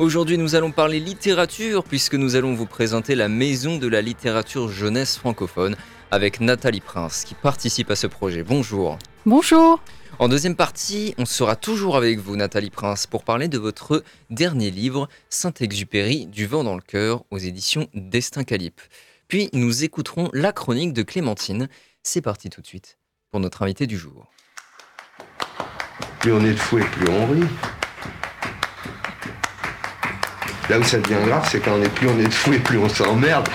Aujourd'hui, nous allons parler littérature puisque nous allons vous présenter la Maison de la littérature jeunesse francophone avec Nathalie Prince qui participe à ce projet. Bonjour. Bonjour. En deuxième partie, on sera toujours avec vous, Nathalie Prince, pour parler de votre dernier livre, Saint-Exupéry, Du vent dans le cœur, aux éditions Destin Calipe. Puis nous écouterons la chronique de Clémentine c'est parti tout de suite pour notre invité du jour. Plus on est de fou et plus on rit. Là où ça devient grave, c'est quand plus on est fou et plus on s'emmerde.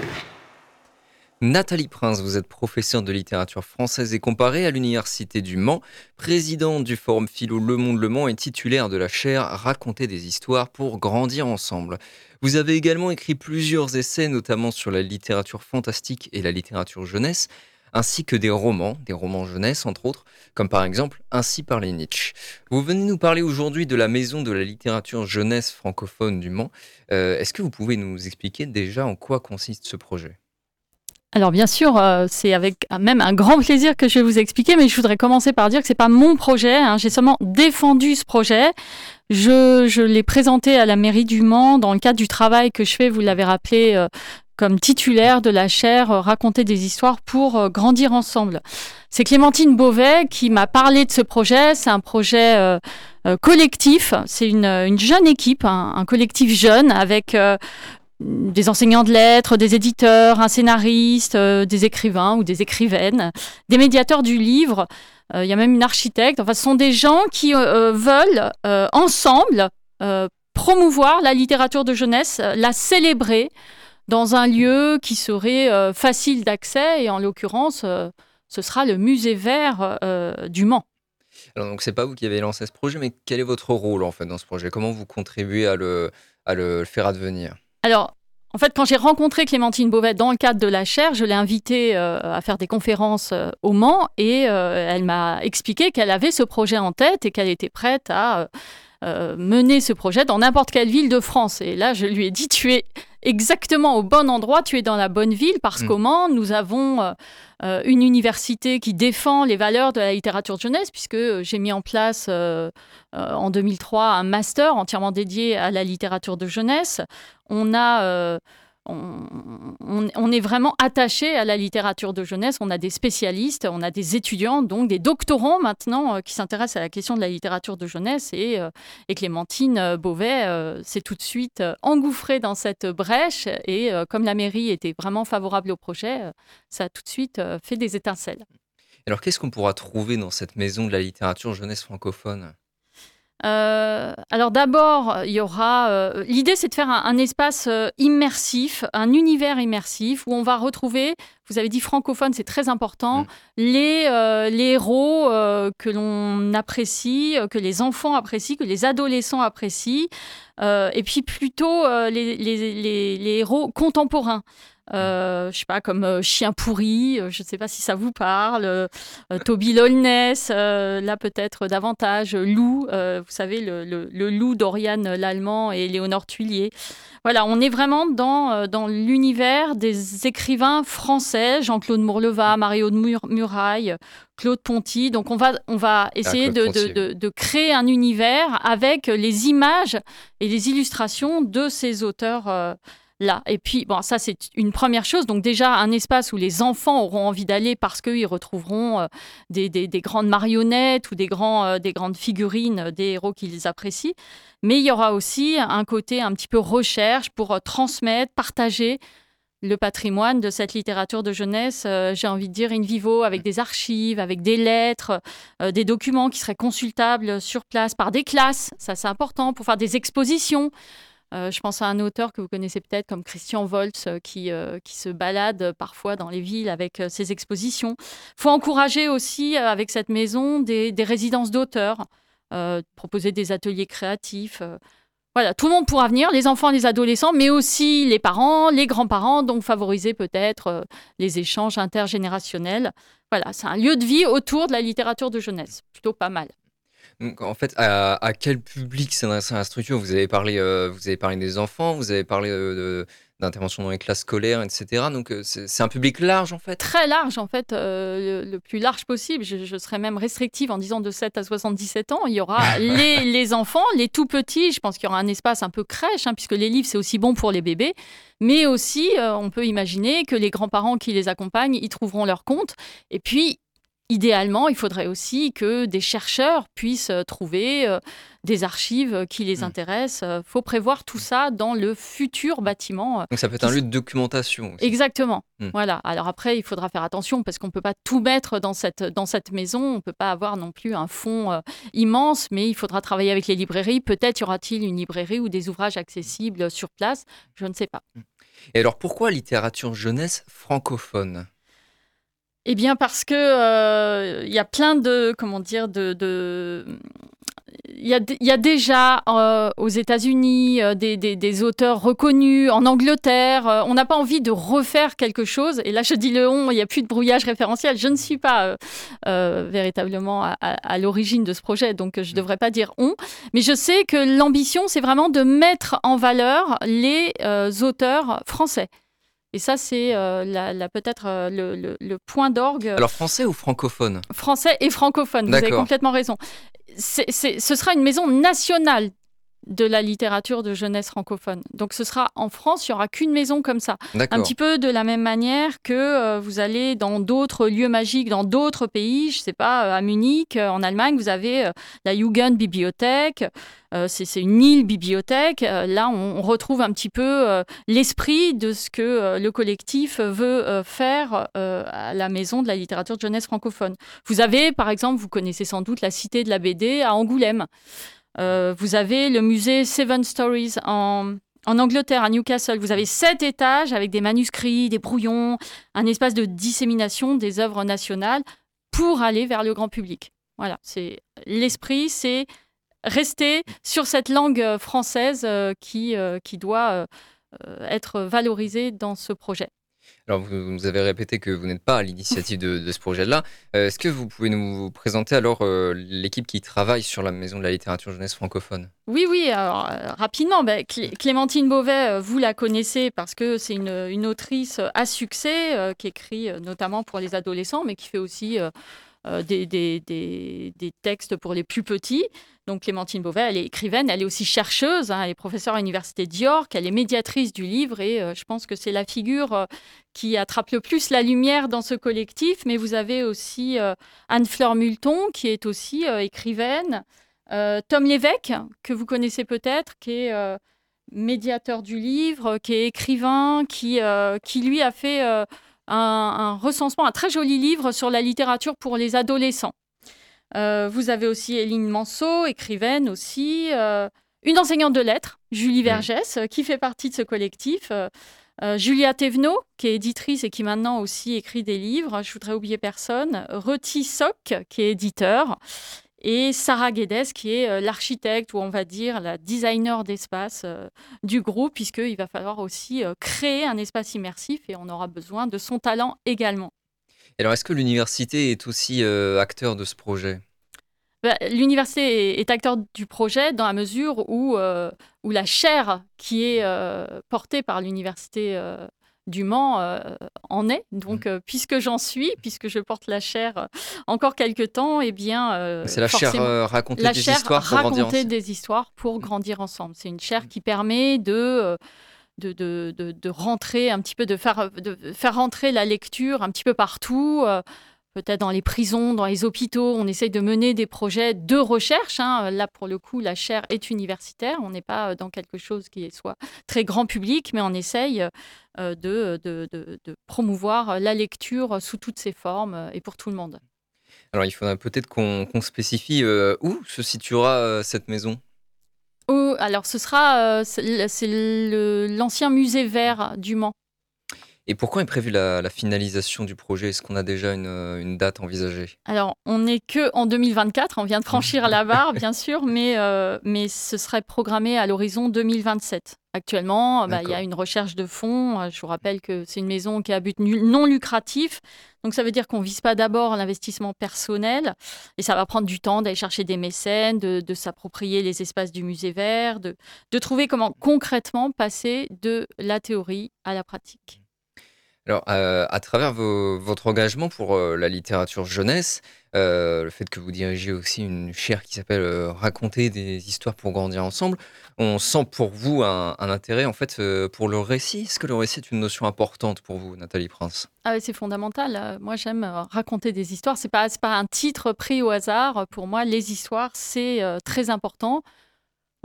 Nathalie Prince, vous êtes professeure de littérature française et comparée à l'Université du Mans, présidente du Forum Philo Le Monde Le Mans et titulaire de la chaire Raconter des histoires pour grandir ensemble. Vous avez également écrit plusieurs essais, notamment sur la littérature fantastique et la littérature jeunesse, ainsi que des romans, des romans jeunesse entre autres, comme par exemple Ainsi parlait Nietzsche. Vous venez nous parler aujourd'hui de la Maison de la littérature jeunesse francophone du Mans. Euh, est-ce que vous pouvez nous expliquer déjà en quoi consiste ce projet? Alors bien sûr, euh, c'est avec même un grand plaisir que je vais vous expliquer, mais je voudrais commencer par dire que c'est pas mon projet. Hein. J'ai seulement défendu ce projet. Je, l'ai présenté à la mairie du Mans dans le cadre du travail que je fais, vous l'avez rappelé, euh, comme titulaire de la chaire euh, Raconter des histoires pour euh, grandir ensemble. C'est Clémentine Beauvais qui m'a parlé de ce projet. C'est un projet collectif. C'est une, jeune équipe, un, collectif jeune avec des enseignants de lettres, des éditeurs, un scénariste, des écrivains ou des écrivaines, des médiateurs du livre euh, il y a même une architecte. Enfin, ce sont des gens qui euh, euh, veulent ensemble promouvoir la littérature de jeunesse, la célébrer dans un lieu qui serait facile d'accès et en l'occurrence, ce sera le musée vert du Mans. Alors donc c'est pas vous qui avez lancé ce projet, mais quel est votre rôle en fait dans ce projet? Comment vous contribuez à le, à le faire advenir? Alors en fait, quand j'ai rencontré Clémentine Beauvais dans le cadre de la chaire, je l'ai invitée euh, à faire des conférences euh, au Mans et euh, elle m'a expliqué qu'elle avait ce projet en tête et qu'elle était prête à mener ce projet dans n'importe quelle ville de France. Et là, je lui ai dit, tu es exactement au bon endroit, tu es dans la bonne ville parce mm. qu'au Mans, nous avons une université qui défend les valeurs de la littérature de jeunesse puisque j'ai mis en place en 2003 un master entièrement dédié à la littérature de jeunesse on a euh, on, est vraiment attaché à la littérature de jeunesse. On a des spécialistes, on a des étudiants, donc des doctorants maintenant euh, qui s'intéressent à la question de la littérature de jeunesse. Et, euh, Clémentine Beauvais s'est tout de suite engouffrée dans cette brèche. Et comme la mairie était vraiment favorable au projet, ça a tout de suite fait des étincelles. Alors qu'est-ce qu'on pourra trouver dans cette maison de la littérature jeunesse francophone? Euh, alors d'abord, il y aura. Euh, l'idée, c'est de faire un, espace euh, immersif, un univers immersif où on va retrouver. Vous avez dit francophone, c'est très important. Mm. Les, les héros que l'on apprécie, que les enfants apprécient, que les adolescents apprécient, et puis plutôt les, les, les héros contemporains. Euh, je sais pas, comme euh, Chien pourri, euh, je ne sais pas si ça vous parle, Toby Lolness, là peut-être davantage, Lou, vous savez, le, loup d'Oriane l'Allemand et Léonore Tuillier. Voilà, on est vraiment dans, dans l'univers des écrivains français, Jean-Claude Mourleva, Mario de Muraille, Claude Ponty. Donc on va, on va ah, essayer de, de, de, créer un univers avec les images et les illustrations de ces auteurs là. Et puis, bon, ça, c'est une première chose. Donc, déjà, un espace où les enfants auront envie d'aller parce qu'ils retrouveront euh, des, grandes marionnettes ou euh, des grandes figurines euh, des héros qu'ils apprécient. Mais il y aura aussi un côté un petit peu recherche pour transmettre, partager le patrimoine de cette littérature de jeunesse, j'ai envie de dire in vivo, avec des archives, avec des lettres, des documents qui seraient consultables sur place par des classes, ça c'est important, pour faire des expositions. Euh, je pense à un auteur que vous connaissez peut-être comme Christian Volz euh, qui, euh, qui se balade parfois dans les villes avec ses expositions. Il faut encourager aussi avec cette maison des, des résidences d'auteurs, proposer des ateliers créatifs. voilà, tout le monde pourra venir, les enfants, les adolescents, mais aussi les parents, les grands-parents, donc favoriser peut-être les échanges intergénérationnels. Voilà, c'est un lieu de vie autour de la littérature de jeunesse, plutôt pas mal. Donc, en fait, à, quel public s'adresse la structure? Vous avez, parlé, euh, vous avez parlé des enfants, vous avez parlé euh, d'intervention dans les classes scolaires, etc. Donc euh, c'est un public large en fait Très large en fait, euh, le, plus large possible. Je, serais même restrictive en disant de 7 à 77 ans. Il y aura les, enfants, les tout petits. Je pense qu'il y aura un espace un peu crèche, hein, puisque les livres c'est aussi bon pour les bébés. Mais aussi, on peut imaginer que les grands-parents qui les accompagnent y trouveront leur compte. Et puis, idéalement, il faudrait aussi que des chercheurs puissent euh, trouver euh, des archives qui les hmm. intéressent. Il euh, faut prévoir tout ça dans le futur bâtiment. Donc ça peut être un lieu de documentation. Exactement. Hmm. Voilà. Alors après, il faudra faire attention parce qu'on ne peut pas tout mettre dans cette, dans cette maison. On ne peut pas avoir non plus un fonds immense, mais il faudra travailler avec les librairies. Peut-être y aura-t-il une librairie ou des ouvrages accessibles sur place. Je ne sais pas. Hmm. Et alors pourquoi littérature jeunesse francophone? Eh bien, parce que euh, il y a plein de, comment dire, de, il y, a, y a, déjà euh, aux États-Unis euh, des, des, auteurs reconnus, en Angleterre. on n'a pas envie de refaire quelque chose. Et là, je dis le on, il n'y a plus de brouillage référentiel. Je ne suis pas véritablement à, à l'origine de ce projet, donc je ne mm. devrais pas dire on. Mais je sais que l'ambition, c'est vraiment de mettre en valeur les auteurs français. Et ça, c'est euh, peut-être euh, le, point d'orgue. Alors français ou francophone? Français et francophone, vous avez complètement raison. ce sera une maison nationale de la littérature de jeunesse francophone. Donc ce sera en France, il n'y aura qu'une maison comme ça. Un petit peu de la même manière que euh, vous allez dans d'autres lieux magiques, dans d'autres pays, je ne sais pas, à Munich, en Allemagne, vous avez la Jugendbibliothèque. Euh, c'est une île bibliothèque. Euh, là, on, retrouve un petit peu euh, l'esprit de ce que le collectif veut faire à la maison de la littérature de jeunesse francophone. Vous avez, par exemple, vous connaissez sans doute la Cité de la BD à Angoulême. Vous avez le musée Seven Stories en, Angleterre, à Newcastle, vous avez sept étages avec des manuscrits, des brouillons, un espace de dissémination des œuvres nationales pour aller vers le grand public. Voilà, c'est l'esprit, c'est rester sur cette langue euh, française euh, euh, qui doit être valorisée dans ce projet. Alors, vous nous avez répété que vous n'êtes pas à l'initiative de, ce projet-là. Est-ce que vous pouvez nous présenter alors l'équipe qui travaille sur la Maison de la littérature jeunesse francophone? Oui, oui, alors, rapidement. Ben, Clémentine Beauvais, vous la connaissez parce que c'est une, autrice à succès qui écrit notamment pour les adolescents, mais qui fait aussi des, des, textes pour les plus petits. Donc Clémentine Beauvais, elle est écrivaine, elle est aussi chercheuse, hein, elle est professeure à l'Université d'York, elle est médiatrice du livre et euh, je pense que c'est la figure euh, qui attrape le plus la lumière dans ce collectif. Mais vous avez aussi euh, Anne-Fleur Multon qui est aussi écrivaine, Tom Lévesque, que vous connaissez peut-être, qui est médiateur du livre, qui est écrivain, qui, qui lui a fait un, un recensement, un très joli livre sur la littérature pour les adolescents. Euh, vous avez aussi Eline Manceau, écrivaine aussi. Euh, une enseignante de lettres, Julie Vergès, euh, qui fait partie de ce collectif. Julia Thévenot, qui est éditrice et qui maintenant aussi écrit des livres. Je voudrais oublier personne. Reti Sock, qui est éditeur. Et Sarah Guedes, qui est l'architecte ou on va dire la designer d'espace du groupe, puisqu'il va falloir aussi créer un espace immersif et on aura besoin de son talent également. Alors, est-ce que l'université est aussi euh, acteur de ce projet? Bah, L'université est, acteur du projet dans la mesure où, euh, où la chaire qui est euh, portée par l'université du Mans en est. Donc, mmh. puisque j'en suis, puisque je porte la chaire encore quelques temps, eh bien, c'est la chaire raconter des histoires pour raconter grandir des histoires pour grandir ensemble. C'est une chaire qui permet de de, de, de, rentrer un petit peu, de faire, de faire rentrer la lecture un petit peu partout. Euh, peut-être dans les prisons, dans les hôpitaux, on essaye de mener des projets de recherche. Hein. Là, pour le coup, la chaire est universitaire. On n'est pas dans quelque chose qui soit très grand public, mais on essaye euh, de, de, de, promouvoir la lecture sous toutes ses formes et pour tout le monde. Alors, il faudrait peut-être qu'on spécifie euh, où se situera cette maison? Alors ce sera, euh, l'ancien musée vert du Mans. Et pourquoi est prévue la, la finalisation du projet? Est-ce qu'on a déjà une, euh, une date envisagée? Alors, on n'est que en 2024, on vient de franchir la barre, bien sûr, mais, euh, mais ce serait programmé à l'horizon 2027. Actuellement, bah, il y a une recherche de fonds. Euh, Je vous rappelle que c'est une maison qui a but non lucratif. Donc, ça veut dire qu'on ne vise pas d'abord l'investissement personnel. Et ça va prendre du temps d'aller chercher des mécènes, de, de s'approprier les espaces du musée vert, de, de trouver comment concrètement passer de la théorie à la pratique. Alors, euh, à travers votre engagement pour euh, la littérature jeunesse, euh, le fait que vous dirigez aussi une chaire qui s'appelle Raconter des histoires pour grandir ensemble, on sent pour vous un, intérêt en fait pour le récit. Est-ce que le récit est une notion importante pour vous, Nathalie Prince? Ah ouais, c'est fondamental. Moi, j'aime raconter des histoires. C'est pas, pas un titre pris au hasard. Pour moi, les histoires, c'est très important.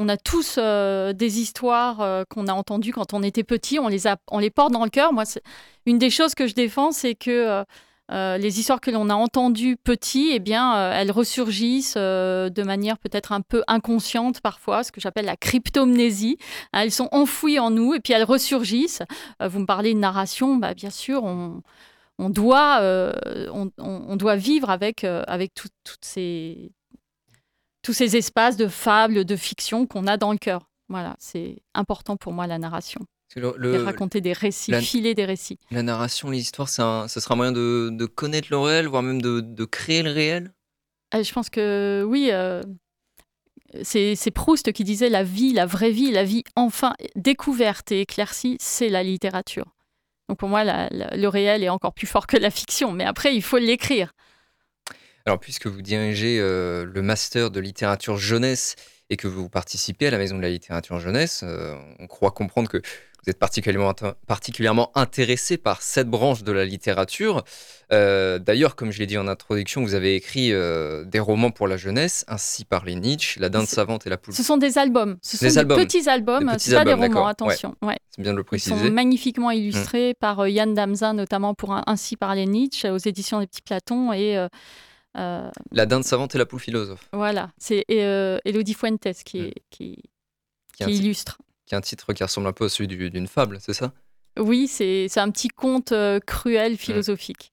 On a tous euh, des histoires euh, qu'on a entendues quand on était petit. On les, porte dans le cœur. Moi, une des choses que je défends, c'est que euh, les histoires que l'on a entendues petit, eh bien, elles ressurgissent de manière peut-être un peu inconsciente parfois, ce que j'appelle la cryptomnésie. Hein, elles sont enfouies en nous et puis elles ressurgissent. Vous me parlez de narration, bah, bien sûr, on, doit, vivre avec, avec tout- toutes ces, tous ces espaces de fables, de fiction qu'on a dans le cœur. Voilà, c'est important pour moi la narration. Le- raconter des récits, la- filer des récits. la narration, les histoires, c'est un- ce sera un moyen de, de connaître le réel, voire même de, de créer le réel? Euh, je pense que oui, euh, c'est c'est Proust qui disait la vie, la vraie vie, la vie enfin découverte et éclaircie, c'est la littérature. Donc pour moi, la- la- le réel est encore plus fort que la fiction, mais après, il faut l'écrire. Alors, puisque vous dirigez euh, le master de littérature jeunesse et que vous participez à la Maison de la littérature jeunesse, euh, on croit comprendre que vous êtes particulièrement, particulièrement intéressé par cette branche de la littérature. Euh, D'ailleurs, comme je l'ai dit en introduction, vous avez écrit euh, des romans pour la jeunesse, ainsi parlé Nietzsche, La dinde savante et la poule. Ce sont des albums. Ce sont Des des, albums. petits albums. C'est pas des romans, attention. Ouais. C'est bien de le Ils préciser. sont magnifiquement illustrés par euh, Yann Damzin, notamment pour un- Ainsi parlait Nietzsche, aux éditions des Petits Platons. Et La dinde savante et la poule philosophe, voilà, c'est euh, Elodie Fuentes qui, Mm. qui, qui qui illustre. qui est un titre qui ressemble un peu à celui du- d'une fable, c'est ça? Oui, c'est un petit conte euh, cruel philosophique.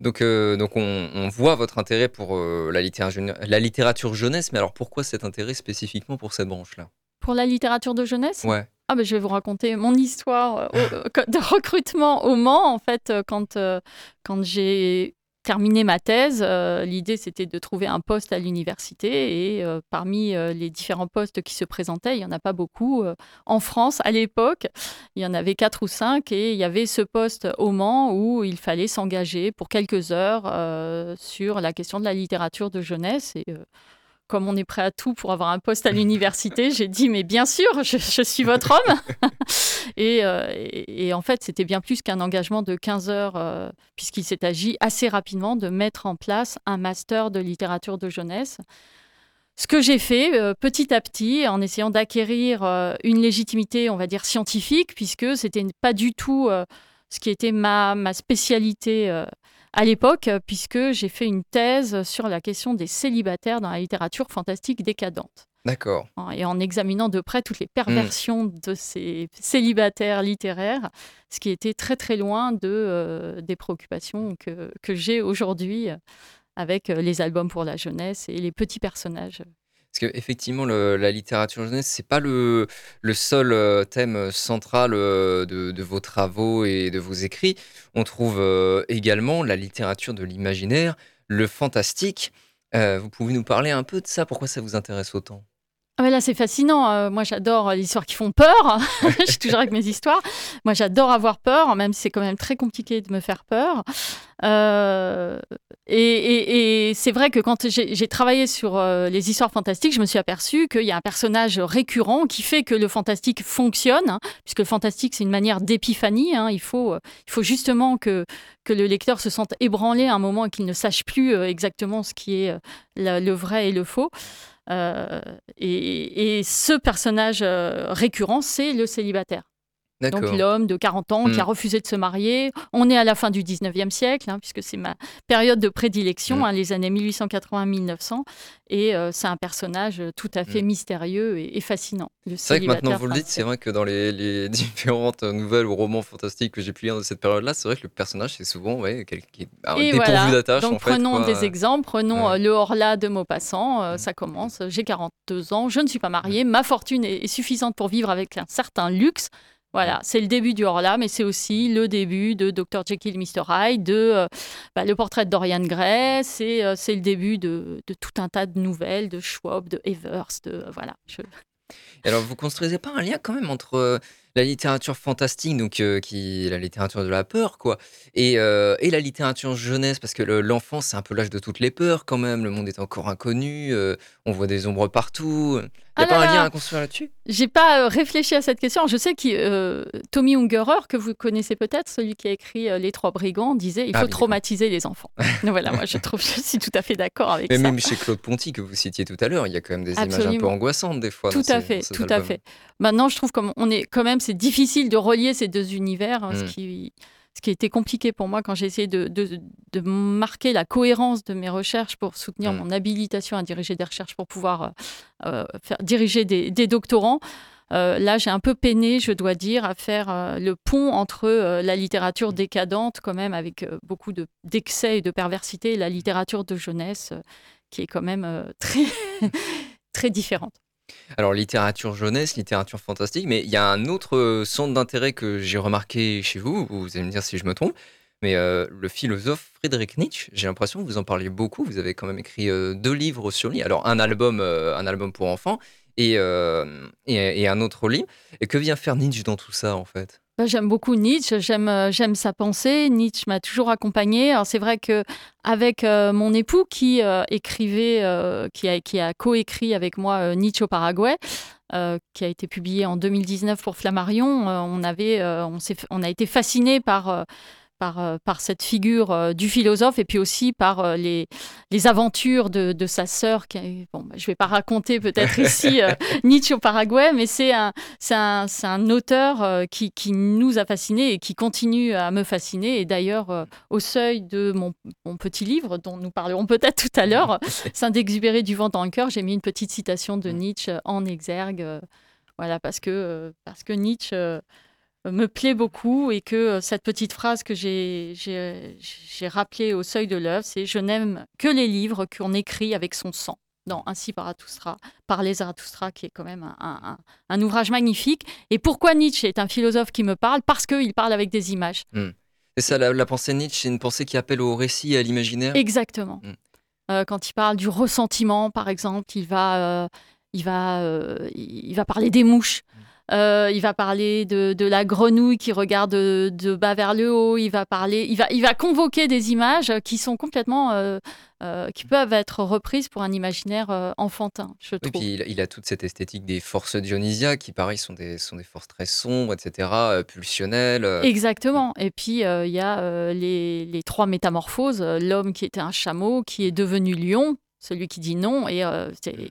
Donc, euh, donc on, on voit votre intérêt pour euh, la, littérature, la littérature jeunesse, mais alors pourquoi cet intérêt spécifiquement pour cette branche-là? Pour la littérature de jeunesse, Ouais. ah ben, je vais vous raconter mon histoire euh, de recrutement au Mans. En fait, euh, quand, euh, quand j'ai terminé ma thèse, euh, l'idée c'était de trouver un poste à l'université et euh, parmi euh, les différents postes qui se présentaient, il n'y en a pas beaucoup. en France, à l'époque, il y en avait quatre ou cinq et il y avait ce poste au Mans où il fallait s'engager pour quelques heures sur la question de la littérature de jeunesse. Et comme on est prêt à tout pour avoir un poste à l'université, j'ai dit mais bien sûr, je, je suis votre homme. et, euh, et- et en fait, c'était bien plus qu'un engagement de 15 heures, euh, puisqu'il s'est agi assez rapidement de mettre en place un master de littérature de jeunesse. Ce que j'ai fait euh, petit à petit, en essayant d'acquérir une légitimité, on va dire scientifique, puisque c'était pas du tout ce qui était ma, ma spécialité à l'époque, euh, puisque j'ai fait une thèse sur la question des célibataires dans la littérature fantastique décadente. D'accord. Et en examinant de près toutes les perversions de ces célibataires littéraires, ce qui était très très loin de, euh, des préoccupations que, que j'ai aujourd'hui euh, avec les albums pour la jeunesse et les petits personnages. Parce qu'effectivement, la littérature jeunesse, c'est pas le, seul euh, thème central euh, de, vos travaux et de vos écrits. On trouve euh, également la littérature de l'imaginaire, le fantastique. Euh, vous pouvez nous parler un peu de ça? Pourquoi ça vous intéresse autant? Ah là, c'est fascinant. Euh, moi, j'adore les histoires qui font peur. Je suis toujours avec mes histoires. Moi, j'adore avoir peur, même si c'est quand même très compliqué de me faire peur. Euh, et c'est vrai que quand j'ai travaillé sur euh, les histoires fantastiques, je me suis aperçue qu'il y a un personnage récurrent qui fait que le fantastique fonctionne, hein, puisque le fantastique, c'est une manière d'épiphanie. hein. il, faut, euh, il faut justement que, que le lecteur se sente ébranlé à un moment et qu'il ne sache plus euh, exactement ce qui est euh, le vrai et le faux. Euh, et, et ce personnage euh, récurrent, c'est le célibataire. Donc l'homme de 40 ans qui a hmm. refusé de se marier. On est à la fin du 19e siècle, hein, puisque c'est ma période de prédilection, hmm. hein, les années 1880-1900. Et euh, c'est un personnage tout à fait hmm. mystérieux et, fascinant. C'est vrai que maintenant vous le dites, c'est vrai que dans les, différentes nouvelles ou romans fantastiques que j'ai pu lire de cette période-là, c'est vrai que le personnage, c'est souvent ouais, quelqu'un qui est dépourvu voilà. d'attache. Donc prenons des exemples, prenons euh, le Horla de Maupassant. Euh, ça commence, j'ai 42 ans, je ne suis pas mariée, ma fortune est suffisante pour vivre avec un certain luxe. Voilà, c'est le début du Horla, mais c'est aussi le début de Dr. Jekyll, Mr. Hyde, de euh, bah, le portrait de Dorian Gray, c'est euh, le début de, tout un tas de nouvelles, de Schwab, de Evers, de voilà. Alors, vous construisez pas un lien quand même entre la littérature fantastique, donc euh, qui la littérature de la peur, quoi, et, euh, et la littérature jeunesse, parce que l'enfance, c'est un peu l'âge de toutes les peurs quand même. Le monde est encore inconnu, euh, on voit des ombres partout. Il n'y a ah pas un lien à construire là-dessus? J'ai pas réfléchi à cette question. Je sais que Tommy Ungerer, que vous connaissez peut-être, celui qui a écrit Les Trois Brigands, disait il ah faut traumatiser les enfants. voilà, moi je trouve, je suis tout à fait d'accord avec Mais ça. Même chez Claude Ponty, que vous citiez tout à l'heure, il y a quand même des images un peu angoissantes des fois. Tout à fait, tout à fait. Maintenant, je trouve comme on est quand même c'est difficile de relier ces deux univers, hein, ce, mm. qui, ce qui a été compliqué pour moi quand j'ai essayé de, de, marquer la cohérence de mes recherches pour soutenir mm. mon habilitation à diriger des recherches pour pouvoir euh, euh, faire, diriger des, des doctorants. Euh, là, j'ai un peu peiné, je dois dire, à faire le pont entre la littérature décadente, quand même, avec beaucoup d'excès et de perversité, et la littérature de jeunesse, qui est quand même très, très différente. Alors, littérature jeunesse, littérature fantastique, mais il y a un autre euh, centre d'intérêt que j'ai remarqué chez vous, vous allez me dire si je me trompe, mais euh, le philosophe Friedrich Nietzsche, j'ai l'impression que vous en parliez beaucoup, vous avez quand même écrit euh, deux livres sur lui, alors un album, un album pour enfants et, et, un autre livre. Et que vient faire Nietzsche dans tout ça en fait? J'aime beaucoup Nietzsche, j'aime euh, j'aime sa pensée. Nietzsche m'a toujours accompagnée. Alors c'est vrai que avec euh, mon époux qui euh, écrivait, qui a qui a coécrit avec moi Nietzsche au Paraguay, qui a été publié en 2019 pour Flammarion, on avait on s'est on a été fasciné par euh, par, cette figure euh, du philosophe et puis aussi par euh, les, les aventures de, de sa sœur. Qui, bon, bah, je ne vais pas raconter peut-être ici Nietzsche au Paraguay, mais c'est un, un, un, auteur qui, qui, nous a fascinés et qui continue à me fasciner. Et d'ailleurs, au seuil de mon, mon, petit livre, dont nous parlerons peut-être tout à l'heure, Saint-Exupéry du vent dans le cœur, j'ai mis une petite citation de Nietzsche en exergue. voilà, parce que, parce que Nietzsche me plaît beaucoup et que euh, cette petite phrase que j'ai rappelée au seuil de l'œuvre, c'est Je n'aime que les livres qu'on écrit avec son sang. Dans Ainsi Zarathustra, les Zarathustra, qui est quand même un, ouvrage magnifique. Et pourquoi Nietzsche est un philosophe qui me parle? Parce qu'il parle avec des images. Hmm. Et ça, la, pensée Nietzsche, c'est une pensée qui appelle au récit et à l'imaginaire? Exactement. Hmm. Euh, quand il parle du ressentiment, par exemple, il va, euh, il va, il va parler des mouches. Hmm. Euh, il va parler de, la grenouille qui regarde de, bas vers le haut. Il va parler, il va, il va convoquer des images qui sont complètement, euh, euh, qui peuvent être reprises pour un imaginaire enfantin, je trouve. puis il, a toute cette esthétique des forces dionysiaques qui, pareil, sont des, sont des forces très sombres, etc., pulsionnelles. Exactement. Et puis il y a les, les, trois métamorphoses l'homme qui était un chameau, qui est devenu lion, celui qui dit non, et,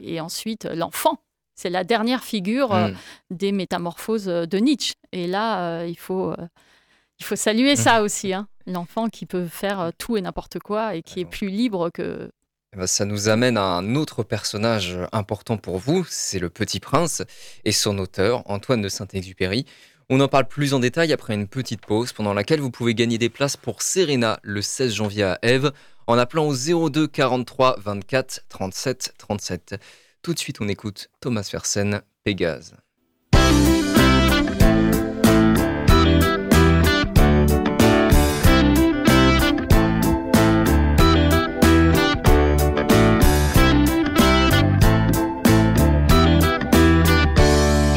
et ensuite l'enfant c'est la dernière figure euh, hmm. des métamorphoses euh, de Nietzsche. Et là, euh, il, faut, il faut saluer ça aussi. Hein. L'enfant qui peut faire tout et n'importe quoi et qui est plus libre que, eh ben, ça nous amène à un autre personnage important pour vous, c'est le Petit Prince et son auteur, Antoine de Saint-Exupéry. On en parle plus en détail après une petite pause pendant laquelle vous pouvez gagner des places pour Serena le 16 janvier à Ève en appelant au 02 43 24 37 37. Tout de suite, on écoute Thomas Fersen, Pégase.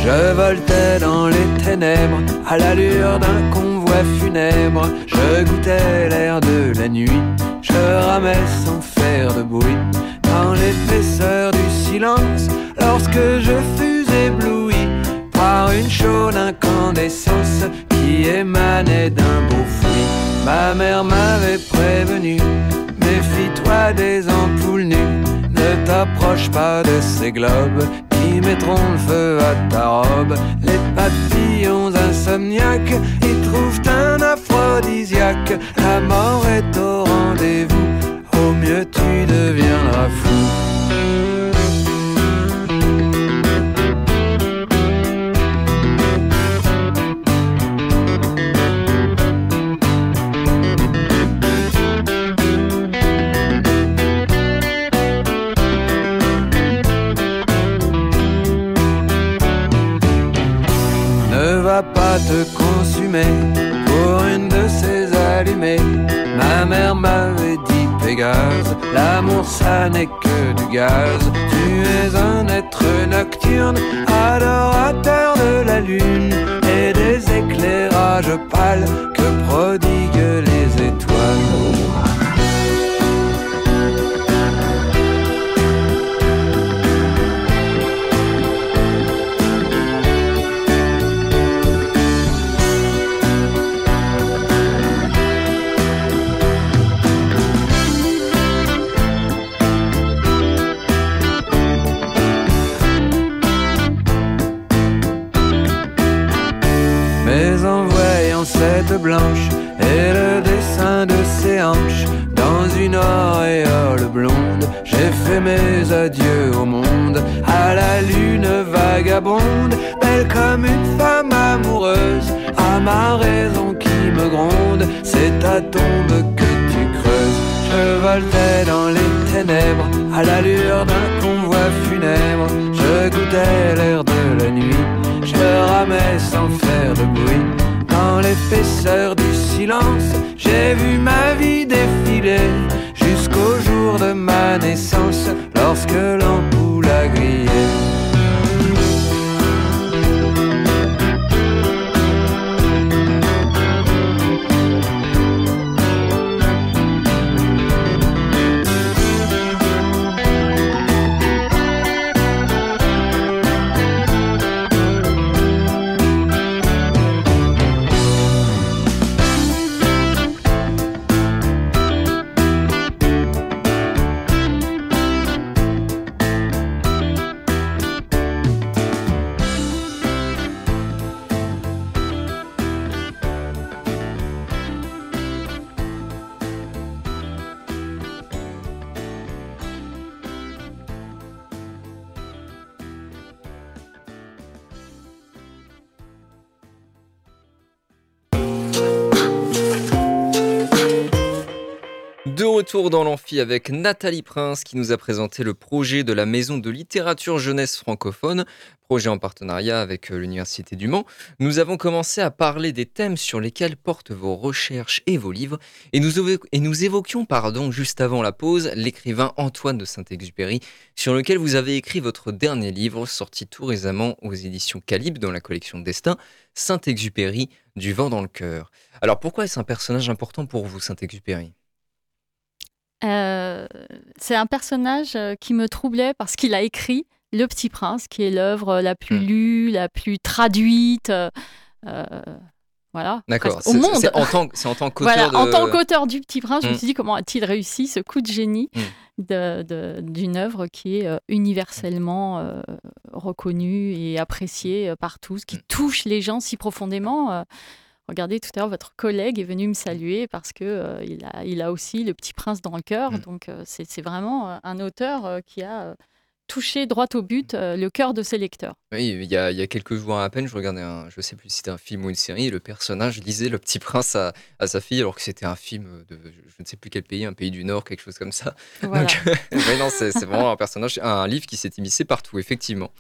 Je voltais dans les ténèbres à l'allure d'un convoi funèbre. Je goûtais l'air de la nuit, je ramais sans faire de bruit dans l'épaisseur lorsque je fus ébloui par une chaude incandescence qui émanait d'un beau fruit. Ma mère m'avait prévenu, méfie-toi des ampoules nues, ne t'approche pas de ces globes qui mettront le feu à ta robe. Les papillons insomniaques y trouvent un aphrodisiaque. La mort est au rendez-vous, au mieux tu deviendras fou. Te consumer pour une de ces allumées. Ma mère m'avait dit Pégase, l'amour ça n'est que du gaz. Tu es un être nocturne, adorateur de la lune et des éclairages pâles que prodiguent les étoiles. L'allure d'un convoi funèbre, je goûtais l'air de la nuit, je ramais sans faire de bruit. Dans l'épaisseur du silence, j'ai vu ma vie défiler jusqu'au jour de ma naissance, lorsque l'ampoule a grillé. Retour dans l'amphi avec Nathalie Prince qui nous a présenté le projet de la Maison de littérature jeunesse francophone, projet en partenariat avec euh, l'Université du Mans. Nous avons commencé à parler des thèmes sur lesquels portent vos recherches et vos livres et nous, évoquions pardon, juste avant la pause l'écrivain Antoine de Saint-Exupéry sur lequel vous avez écrit votre dernier livre sorti tout récemment aux éditions Calibre dans la collection Destin, Saint-Exupéry, du vent dans le cœur. Alors pourquoi est-ce un personnage important pour vous, Saint-Exupéry? Euh, c'est un personnage euh, qui me troublait parce qu'il a écrit Le Petit Prince, qui est l'œuvre la plus hmm. lue, la plus traduite. Euh, voilà. D'accord. Au monde. C'est en tant, en tant qu'auteur. En tant qu'auteur du Petit Prince, je me hmm. suis dit comment a-t-il réussi ce coup de génie hmm. d'une œuvre qui est universellement reconnue et appréciée par tous, qui touche les gens si profondément. Regardez, tout à l'heure, votre collègue est venu me saluer parce que euh, il, a, il a aussi le petit prince dans le cœur. Mm. Donc, euh, c'est vraiment euh, un auteur qui a touché droit au but le cœur de ses lecteurs. Oui, il y, a, il y, a, quelques jours à peine, je regardais un, je sais plus si c'était un film ou une série, et le personnage lisait Le Petit Prince à, à sa fille, alors que c'était un film de je ne sais plus quel pays, un pays du Nord, quelque chose comme ça. Voilà. non, c'est vraiment un personnage, un livre qui s'est immiscé partout, effectivement.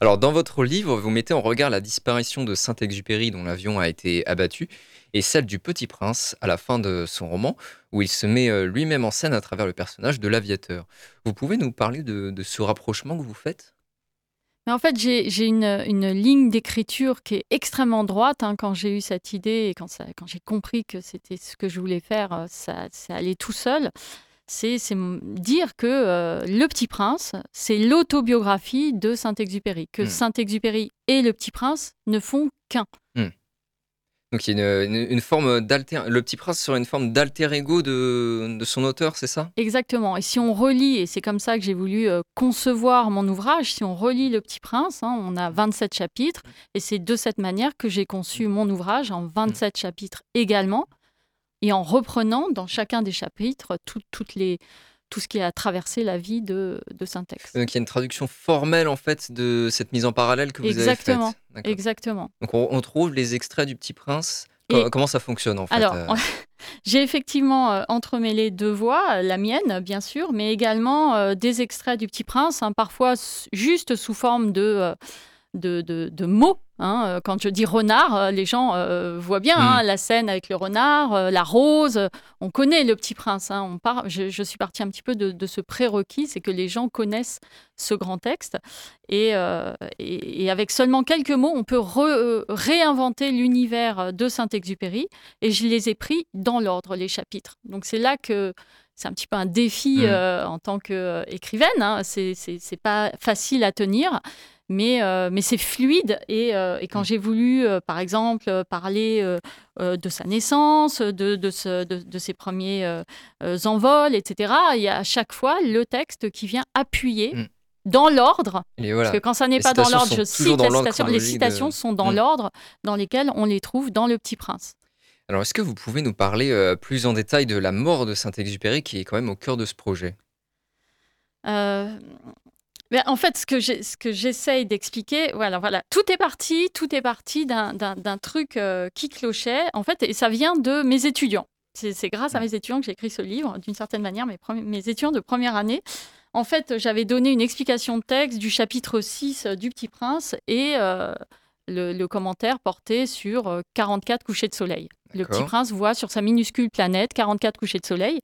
Alors, dans votre livre, vous mettez en regard la disparition de Saint-Exupéry, dont l'avion a été abattu, et celle du Petit Prince à la fin de son roman, où il se met euh, lui-même en scène à travers le personnage de l'aviateur. Vous pouvez nous parler de, ce rapprochement que vous faites? En fait, j'ai une, ligne d'écriture qui est extrêmement droite. Hein. quand j'ai eu cette idée et quand, quand j'ai compris que c'était ce que je voulais faire, euh, ça, ça allait tout seul c'est dire que euh, Le Petit Prince, c'est l'autobiographie de Saint-Exupéry, que hmm. Saint-Exupéry et Le Petit Prince ne font qu'un. Hmm. Donc il y a une, forme d'alter. Le Petit Prince serait une forme d'alter ego de, de, son auteur, c'est ça? Exactement. Et si on relit, et c'est comme ça que j'ai voulu euh, concevoir mon ouvrage, si on relit Le Petit Prince, hein, on a 27 chapitres, et c'est de cette manière que j'ai conçu mon ouvrage en 27 chapitres également, et en reprenant dans chacun des chapitres toutes les tout ce qui a traversé la vie de, de Syntex. Donc il y a une traduction formelle en fait de cette mise en parallèle que vous exactement, avez faite. Exactement. Donc on, trouve les extraits du Petit Prince. Comment ça fonctionne en fait Alors, euh j'ai effectivement euh, entremêlé deux voix, la mienne bien sûr, mais également euh, des extraits du Petit Prince, hein, parfois juste sous forme de, de, de mots Hein, euh, quand je dis renard, euh, les gens euh, voient bien hein, mm. la scène avec le renard, la rose. On connaît le Petit Prince. Hein, on part, je, suis partie un petit peu de, ce prérequis, c'est que les gens connaissent ce grand texte. Et, avec seulement quelques mots, on peut réinventer l'univers de Saint-Exupéry. Et je les ai pris dans l'ordre, les chapitres. Donc c'est là que c'est un petit peu un défi mm. en tant qu'écrivaine. c'est pas facile à tenir mais, euh, mais c'est fluide. Et, euh, et quand mm. j'ai voulu, euh, par exemple, parler de sa naissance, de, de, ce, de, ses premiers envols, etc., il y a à chaque fois le texte qui vient appuyer. Mm. Dans l'ordre, parce que quand ça n'est pas dans l'ordre, je cite la citation. Les citations sont dans mm. l'ordre dans lesquels on les trouve dans Le Petit Prince. Alors, est-ce que vous pouvez nous parler plus en détail de la mort de Saint-Exupéry, qui est quand même au cœur de ce projet? En fait, ce que j'essaye d'expliquer, voilà, voilà, tout est parti, tout est parti d'un truc euh, qui clochait, en fait, et ça vient de mes étudiants. C'est grâce à mes étudiants que j'ai écrit ce livre, d'une certaine manière, mes, mes, étudiants de première année. En fait, j'avais donné une explication de texte du chapitre 6 euh, du Petit Prince et euh, le, commentaire portait sur 44 couchers de soleil. Le Petit Prince voit sur sa minuscule planète 44 couchers de soleil.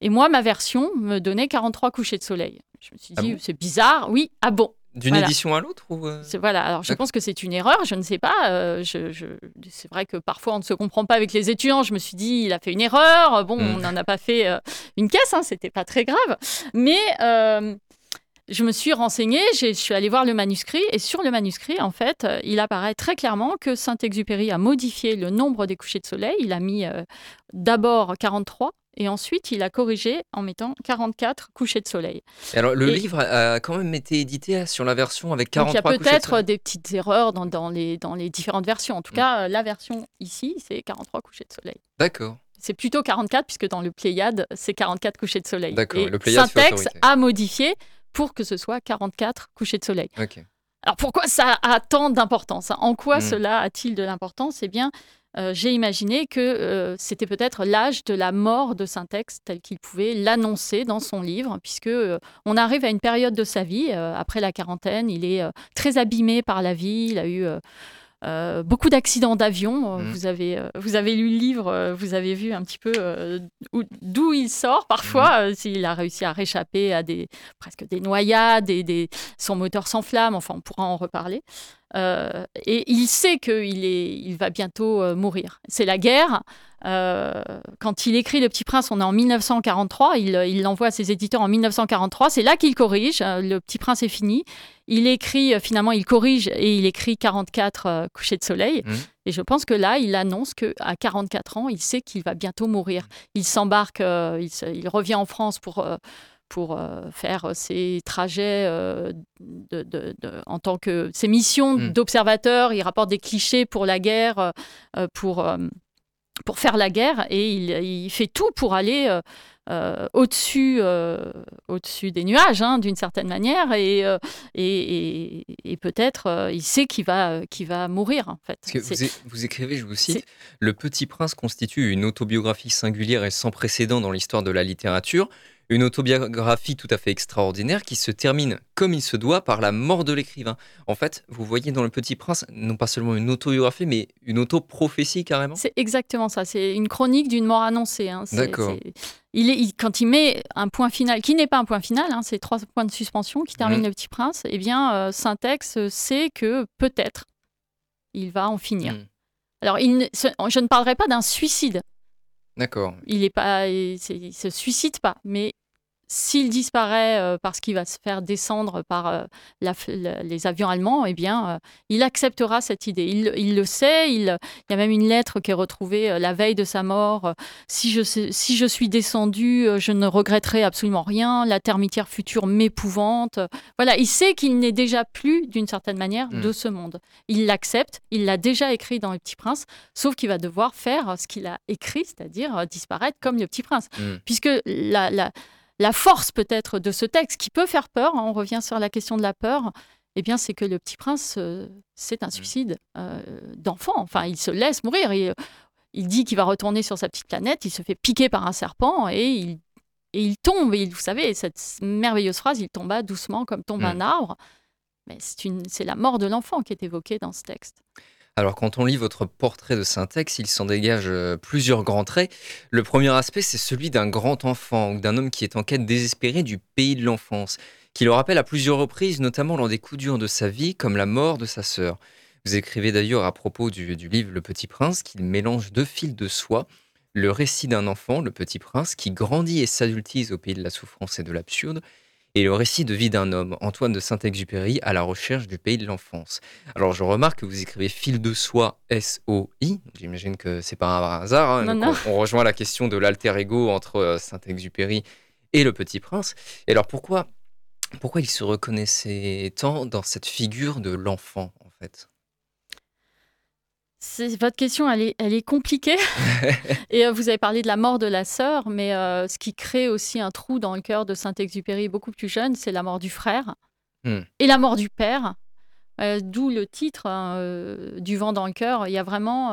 Et moi, ma version me donnait 43 couchers de soleil. Je me suis ah dit, c'est bizarre. Oui, ah bon. D'une édition à l'autre ou euh Voilà, alors je pense que c'est une erreur, je ne sais pas. Euh, je, C'est vrai que parfois on ne se comprend pas avec les étudiants. Je me suis dit, il a fait une erreur. Bon, hmm. on n'en a pas fait euh, une caisse, hein, c'était pas très grave. Mais je me suis renseignée, je suis allée voir le manuscrit, et sur le manuscrit, en fait, il apparaît très clairement que Saint-Exupéry a modifié le nombre des couchers de soleil. Il a mis d'abord 43 et ensuite, il a corrigé en mettant 44 couchers de soleil. alors, le livre a quand même été édité sur la version avec 43 couchers Il y a peut-être des petites erreurs dans, dans, les, dans les différentes versions. En tout mm. cas, la version ici, c'est 43 couchers de soleil. D'accord. C'est plutôt 44, puisque dans le Pléiade, c'est 44 couchers de soleil. D'accord. Le Pléiade Syntex a modifié pour que ce soit 44 couchers de soleil. Ok. Alors pourquoi ça a tant d'importance En quoi mm. cela a-t-il de l'importance? Eh bien, euh, j'ai imaginé que euh, c'était peut-être l'âge de la mort de Syntex tel qu'il pouvait l'annoncer dans son livre, puisque euh, on arrive à une période de sa vie, après la quarantaine, il est très abîmé par la vie, il a eu euh, beaucoup d'accidents d'avion. Mmh. Vous, avez, euh, vous avez lu le livre, euh, vous avez vu un petit peu d'où il sort parfois, mmh. s'il a réussi à réchapper à des, presque des noyades, et des, son moteur s'enflamme, enfin on pourra en reparler. Et il sait qu'il il va bientôt mourir. C'est la guerre. quand il écrit Le Petit Prince, on est en 1943, il, il l'envoie à ses éditeurs en 1943, c'est là qu'il corrige, Le Petit Prince est fini, il écrit, euh, finalement, il corrige et il écrit 44 euh, couchers de soleil. Mmh. Et je pense que là, il annonce qu'à 44 ans, il sait qu'il va bientôt mourir. Il s'embarque, euh, il, revient en France pour, pour faire ses trajets de, en tant que ses missions mmh. d'observateur. Il rapporte des clichés pour la guerre, pour, pour faire la guerre. Et il, il fait tout pour aller euh, au-dessus euh, au-dessus des nuages, hein, d'une certaine manière, et, euh, et, et, peut-être il sait qu'il va, qu'il va mourir. En fait. vous, écrivez, je vous cite, Le Petit Prince constitue une autobiographie singulière et sans précédent dans l'histoire de la littérature. Une autobiographie tout à fait extraordinaire qui se termine comme il se doit par la mort de l'écrivain. En fait, vous voyez dans Le Petit Prince non pas seulement une autobiographie, mais une autoprophétie carrément. C'est exactement ça. C'est une chronique d'une mort annoncée. Hein. D'accord. Il est, quand il met un point final, qui n'est pas un point final, hein, c'est trois points de suspension qui terminent mmh. Le Petit Prince, eh bien, euh, Syntex sait que peut-être il va en finir. Mmh. Alors, il je ne parlerai pas d'un suicide D'accord. Il est pas, il, se suicide pas, mais s'il disparaît euh, parce qu'il va se faire descendre par euh, les avions allemands, eh bien, euh, il acceptera cette idée. Il, le sait. Il, y a même une lettre qui est retrouvée la veille de sa mort. si, je, si je suis descendu, je ne regretterai absolument rien. La termitière future m'épouvante. Voilà, il sait qu'il n'est déjà plus, d'une certaine manière, de hmm. ce monde. Il l'accepte. Il l'a déjà écrit dans Le Petit Prince, sauf qu'il va devoir faire ce qu'il a écrit, c'est-à-dire disparaître comme Le Petit Prince. Hmm. Puisque la, la la force peut-être de ce texte qui peut faire peur, hein, on revient sur la question de la peur, eh bien, c'est que le petit prince, euh, c'est un mmh. suicide euh, d'enfant. Enfin, il se laisse mourir. Il, il dit qu'il va retourner sur sa petite planète, il se fait piquer par un serpent et il, et il tombe. Et vous savez, cette merveilleuse phrase, il tomba doucement comme tombe un mmh. arbre. Mais c'est la mort de l'enfant qui est évoquée dans ce texte. Alors quand on lit votre portrait de Syntex, il s'en dégage euh, plusieurs grands traits. Le premier aspect, c'est celui d'un grand enfant ou d'un homme qui est en quête désespérée du pays de l'enfance, qui le rappelle à plusieurs reprises, notamment lors des coups durs de sa vie, comme la mort de sa sœur. Vous écrivez d'ailleurs à propos du, livre Le Petit Prince qu'il mélange deux fils de soie, le récit d'un enfant, le Petit Prince, qui grandit et s'adultise au pays de la souffrance et de l'absurde, et le récit de vie d'un homme, Antoine de Saint-Exupéry, à la recherche du pays de l'enfance. Alors je remarque que vous écrivez fil de soie S-O-I, j'imagine que c'est pas un hasard, hein. On, rejoint la question de l'alter ego entre euh, Saint-Exupéry et le petit prince. Et alors pourquoi, pourquoi il se reconnaissait tant dans cette figure de l'enfant en fait? Votre question, elle est, elle est compliquée. et euh, vous avez parlé de la mort de la sœur, mais euh, ce qui crée aussi un trou dans le cœur de Saint-Exupéry beaucoup plus jeune, c'est la mort du frère hmm. et la mort du père. Euh, d'où le titre hein, du vent dans le cœur. Il y a vraiment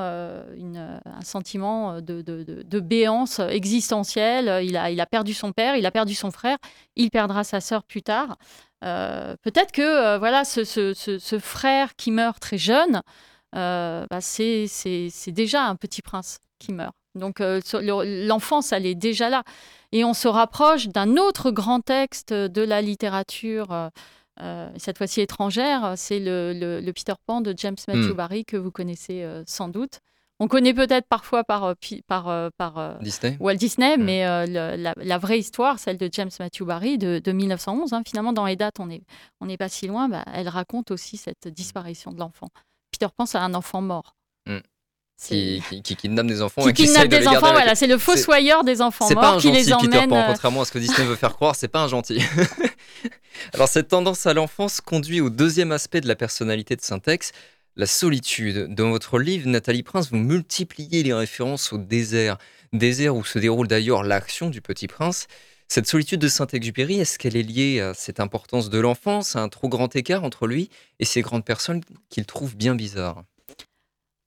une, un sentiment de, de, de, béance existentielle. Il a, il a perdu son père, il a perdu son frère, il perdra sa sœur plus tard. Peut-être que voilà ce, ce, ce, frère qui meurt très jeune, euh, bah, c'est déjà un petit prince qui meurt. Donc euh, l'enfance, elle est déjà là. Et on se rapproche d'un autre grand texte de la littérature, euh, cette fois-ci étrangère, c'est le, Peter Pan de James Matthew hmm. Barry, que vous connaissez sans doute. On connaît peut-être parfois par, par, par Disney. Walt Disney, hmm. mais la, vraie histoire, celle de James Matthew Barry de, 1911, hein, finalement dans les dates, on n'est on pas si loin, bah, elle raconte aussi cette disparition de l'enfant. Peter Pan, c'est un enfant mort. Hmm. Qui, qui, kidnappe des enfants qui, qui kidnappe des enfants, voilà, c'est le fossoyeur des enfants morts pas un qui gentil, les emmène. Peter Pan, euh, contrairement à ce que Disney veut faire croire, c'est pas un gentil. Alors cette tendance à l'enfance conduit au deuxième aspect de la personnalité de Syntex, la solitude. Dans votre livre, Nathalie Prince, vous multipliez les références au désert, désert où se déroule d'ailleurs l'action du Petit Prince. Cette solitude de Saint-Exupéry, est-ce qu'elle est liée à cette importance de l'enfance, à un trop grand écart entre lui et ces grandes personnes qu'il trouve bien bizarres?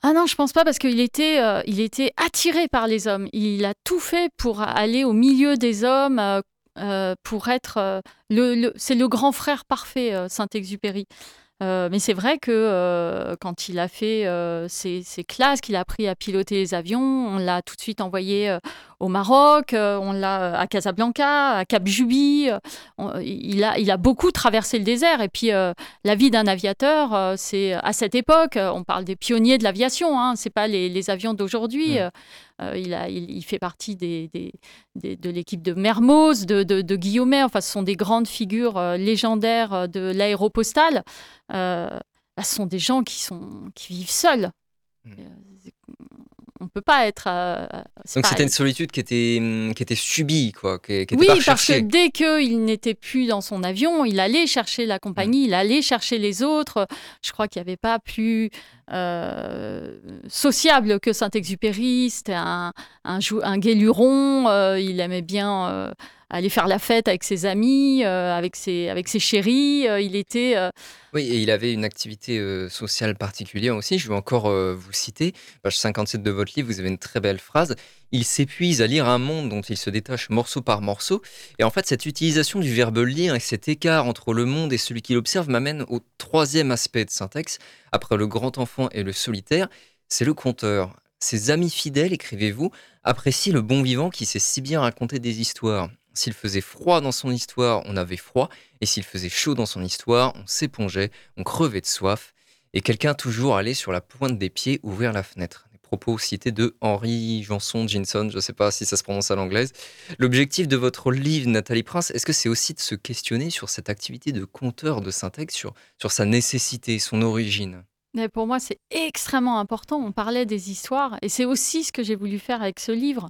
Ah non, je pense pas parce qu'il était, euh, il était attiré par les hommes. Il a tout fait pour aller au milieu des hommes, euh, euh, pour être le, c'est le grand frère parfait, Saint-Exupéry. Mais c'est vrai que quand il a fait euh, ses, classes, qu'il a appris à piloter les avions, on l'a tout de suite envoyé au Maroc, on l'a à Casablanca, à Cap Juby. il, a, il a beaucoup traversé le désert. Et puis, la vie d'un aviateur, c'est à cette époque, on parle des pionniers de l'aviation, hein, c'est pas les, les avions d'aujourd'hui. Euh, il, a, il, fait partie des, de l'équipe de Mermoz, de, de, Guillaumet. Enfin, ce sont des grandes figures euh, légendaires euh, de l'aéropostale. Bah, ce sont des gens qui, sont, qui vivent seuls. Mmh on peut pas être. Euh, Donc c'était une solitude qui était, hum, qui était subie, quoi, qui, Oui, parce que dès qu'il n'était plus dans son avion, il allait chercher la compagnie, il allait chercher les autres. Je crois qu'il n'y avait pas plus euh, sociable que Saint-Exupéry. C'était un, un, un guéluron. Euh, il aimait bien aller faire la fête avec ses amis, euh, avec, ses, avec ses chéris. Euh, il était. Euh, oui, et il avait une activité sociale particulière aussi. Je vais encore vous citer. Page 57 de votre livre, vous avez une très belle phrase. Il s'épuise à lire un monde dont il se détache morceau par morceau. Et en fait, cette utilisation du verbe lire et cet écart entre le monde et celui qu'il observe m'amène au troisième aspect de syntaxe. Après le grand enfant et le solitaire, c'est le conteur. Ses amis fidèles, écrivez-vous, apprécient le bon vivant qui sait si bien raconter des histoires. S'il faisait froid dans son histoire, on avait froid, et s'il faisait chaud dans son histoire, on s'épongeait, on crevait de soif, et quelqu'un toujours allait sur la pointe des pieds ouvrir la fenêtre. propos cités de Henri Janson Jinson, je ne sais pas si ça se prononce à l'anglaise. L'objectif de votre livre, Nathalie Prince, est-ce que c'est aussi de se questionner sur cette activité de conteur de syntaxe, sur, sur sa nécessité, son origine? Mais pour moi, c'est extrêmement important. On parlait des histoires, et c'est aussi ce que j'ai voulu faire avec ce livre.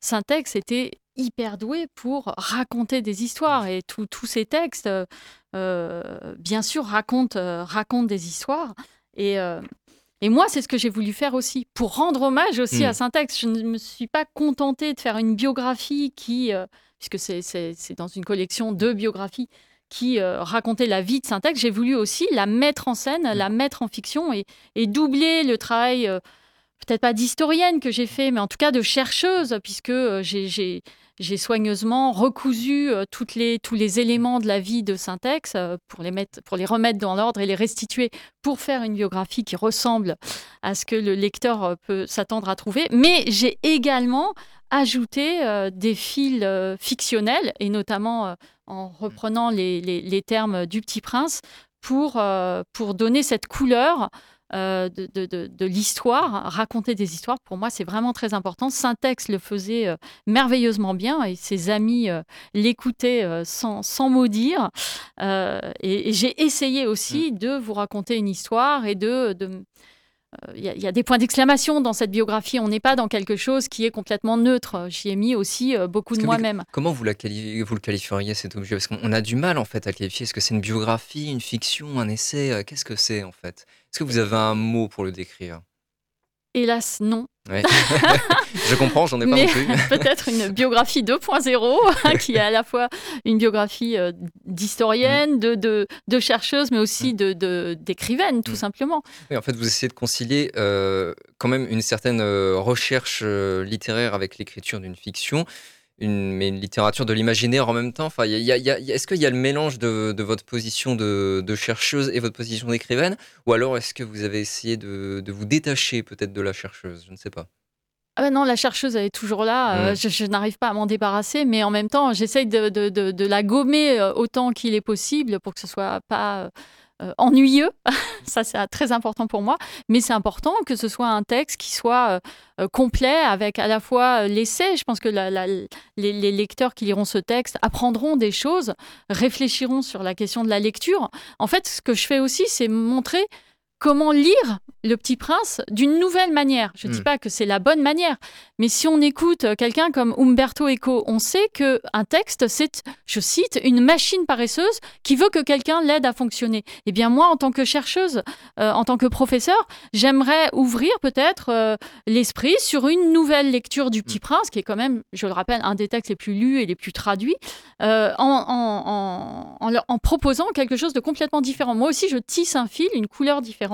Syntex était hyper doué pour raconter des histoires, et tous ces textes, euh, bien sûr, racontent, euh, racontent des histoires. Et, euh, et moi, c'est ce que j'ai voulu faire aussi, pour rendre hommage aussi à hmm. Syntex. Je ne me suis pas contentée de faire une biographie qui, puisque c'est dans une collection de biographies, qui racontait la vie de Syntex. J'ai voulu aussi la mettre en scène, la mettre en fiction et, et doubler le travail peut-être pas d'historienne que j'ai fait, mais en tout cas de chercheuse, puisque j'ai j'ai soigneusement recousu euh, toutes les, tous les éléments de la vie de Syntex euh, pour, les mettre, pour les remettre dans l'ordre et les restituer pour faire une biographie qui ressemble à ce que le lecteur euh, peut s'attendre à trouver. Mais j'ai également ajouté des fils fictionnels, et notamment en reprenant les, les, les, termes du Petit Prince, pour, pour donner cette couleur euh, de, de, l'histoire, raconter des histoires, pour moi, c'est vraiment très important. Syntex le faisait euh, merveilleusement bien et ses amis euh, l'écoutaient sans, sans mot dire. et, j'ai essayé aussi mm. de vous raconter une histoire et de il y, a des points d'exclamation dans cette biographie. On n'est pas dans quelque chose qui est complètement neutre. J'y ai mis aussi beaucoup de moi-même. Comment vous, la vous le qualifieriez cet objet? Parce qu'on a du mal en fait à le qualifier. Est-ce que c'est une biographie, une fiction, un essai? Qu'est-ce que c'est en fait? Est-ce que vous avez un mot pour le décrire? Hélas, non. je comprends, j'en ai pas non plus. peut-être une biographie 2.0, hein, qui est à la fois une biographie euh, d'historienne, mm. de, de, chercheuse, mais aussi mm. de d'écrivaine, tout mm. simplement. Oui, en fait, vous essayez de concilier euh, quand même une certaine euh, recherche littéraire avec l'écriture d'une fiction une, mais une littérature de l'imaginaire en même temps enfin, Est-ce qu'il y a le mélange de, votre position de, chercheuse et votre position d'écrivaine? Ou alors est-ce que vous avez essayé de, vous détacher peut-être de la chercheuse? Je ne sais pas. Ah ben non, la chercheuse, elle est toujours là. Euh, mmh. je, n'arrive pas à m'en débarrasser, mais en même temps, j'essaye de, la gommer euh, autant qu'il est possible pour que ce soit pas euh, ennuyeux. ça, c'est très important pour moi. Mais c'est important que ce soit un texte qui soit euh, euh, complet avec à la fois l'essai. Je pense que les, lecteurs qui liront ce texte apprendront des choses, réfléchiront sur la question de la lecture. En fait, ce que je fais aussi, c'est montrer comment lire Le Petit Prince d'une nouvelle manière. Je ne dis hmm. pas que c'est la bonne manière, mais si on écoute quelqu'un comme Umberto Eco, on sait que un texte, c'est, je cite, une machine paresseuse qui veut que quelqu'un l'aide à fonctionner. Eh bien moi, en tant que chercheuse, euh, en tant que professeur, j'aimerais ouvrir peut-être euh, l'esprit sur une nouvelle lecture du Petit hmm. Prince, qui est quand même, je le rappelle, un des textes les plus lus et les plus traduits, euh, en, en proposant quelque chose de complètement différent. Moi aussi, je tisse un fil, une couleur différente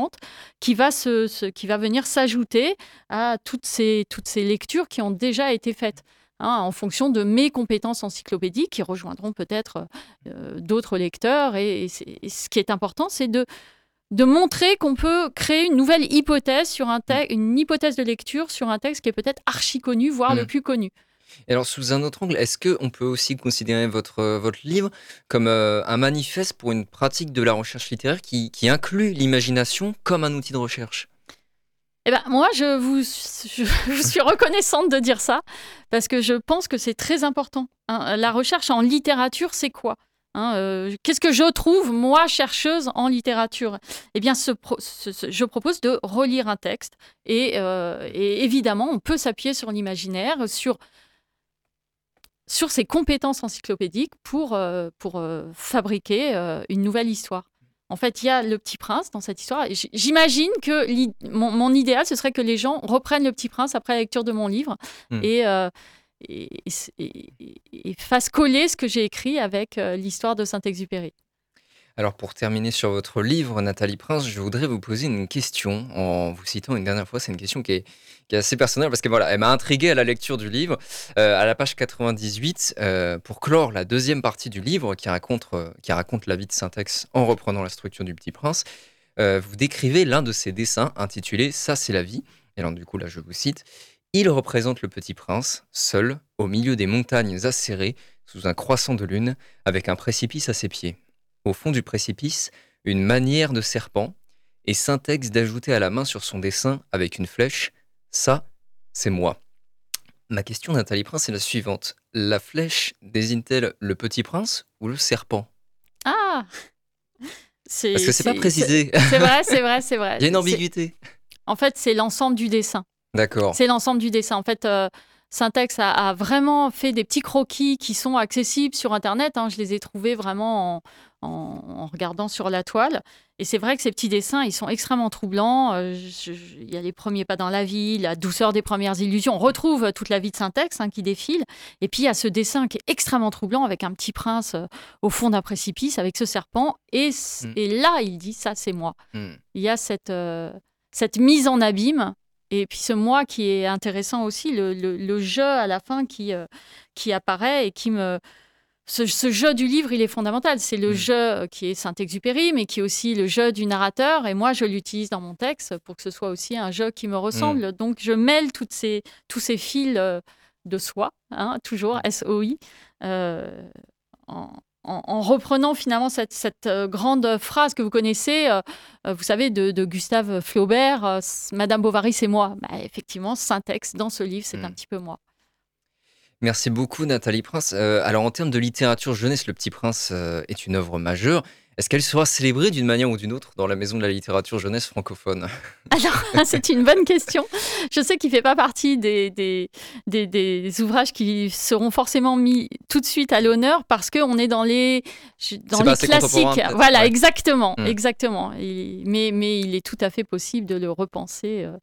qui va, se, qui va venir s'ajouter à toutes ces, toutes ces lectures qui ont déjà été faites. Hein, en fonction de mes compétences encyclopédiques qui rejoindront peut-être euh, d'autres lecteurs. Et, ce qui est important, c'est de, de montrer qu'on peut créer une nouvelle hypothèse sur un texte, une hypothèse de lecture sur un texte qui est peut-être archi connu, voire le mmh. plus connu. Et alors, sous un autre angle, est-ce qu'on peut aussi considérer votre, euh, votre livre comme euh, un manifeste pour une pratique de la recherche littéraire qui, qui inclut l'imagination comme un outil de recherche? Eh ben, moi, je vous, je, suis reconnaissante de dire ça, parce que je pense que c'est très important. Hein. La recherche en littérature, c'est quoi hein, euh, Qu'est-ce que je trouve, moi, chercheuse en littérature? Eh bien, je propose de relire un texte, et, et évidemment, on peut s'appuyer sur l'imaginaire, sur sur ses compétences encyclopédiques pour, euh, pour euh, fabriquer euh, une nouvelle histoire. En fait, il y a le petit prince dans cette histoire. J'imagine que mon, idéal, ce serait que les gens reprennent le petit prince après la lecture de mon livre hmm. et, et, et, fassent coller ce que j'ai écrit avec l'histoire de Saint-Exupéry. Alors pour terminer sur votre livre, Nathalie Prince, je voudrais vous poser une question en vous citant une dernière fois. C'est une question qui est, assez personnelle parce que voilà, elle m'a intrigué à la lecture du livre. Euh, à la page 98, euh, pour clore la deuxième partie du livre qui raconte, euh, qui raconte la vie de Syntax en reprenant la structure du Petit Prince, vous décrivez l'un de ses dessins intitulé Ça c'est la vie. Et alors du coup là je vous cite. Il représente le Petit Prince, seul, au milieu des montagnes acérées, sous un croissant de lune, avec un précipice à ses pieds au fond du précipice, une manière de serpent, et Syntex d'ajouter à la main sur son dessin, avec une flèche, Ça, c'est moi. Ma question, Nathalie Prince, est la suivante. La flèche désigne-t-elle le petit prince ou le serpent? Ah Parce que c'est pas précisé. C'est vrai, c'est vrai, c'est vrai. Il y a une ambiguïté. En fait, c'est l'ensemble du dessin. D'accord. C'est l'ensemble du dessin. En fait, euh, Syntex a, vraiment fait des petits croquis qui sont accessibles sur Internet. Hein. Je les ai trouvés vraiment en, regardant sur la toile. Et c'est vrai que ces petits dessins, ils sont extrêmement troublants. Euh, il y a les premiers pas dans la vie, la douceur des premières illusions. On retrouve toute la vie de Syntex hein, qui défile. Et puis il y a ce dessin qui est extrêmement troublant avec un petit prince euh, au fond d'un précipice avec ce serpent. Et, mm. et, là, il dit ça, c'est moi. Mm. Il y a cette, euh, cette mise en abîme et puis ce moi qui est intéressant aussi, le, jeu à la fin qui, euh, qui apparaît et qui me... Ce, jeu du livre, il est fondamental. C'est le mm. jeu qui est Saint-Exupéry, mais qui est aussi le jeu du narrateur. Et moi, je l'utilise dans mon texte pour que ce soit aussi un jeu qui me ressemble. Mm. Donc, je mêle toutes ces, tous ces fils euh, de soi, hein, toujours SOI, euh, en, en, reprenant finalement cette, euh, grande phrase que vous connaissez, euh, euh, vous savez, de, Gustave Flaubert, Madame Bovary, c'est moi. Bah, effectivement, Syntex, dans ce livre, c'est un hmm. petit peu moi. Merci beaucoup Nathalie Prince. alors en termes de littérature jeunesse, Le Petit Prince est une œuvre majeure. Est-ce qu'elle sera célébrée d'une manière ou d'une autre dans la maison de la littérature jeunesse francophone? Alors, c'est une bonne question. Je sais qu'il ne fait pas partie des, des, des, ouvrages qui seront forcément mis tout de suite à l'honneur parce qu'on est dans les, dans les classiques. Voilà, exactement. Hmm. exactement. mais, mais il est tout à fait possible de le repenser euh,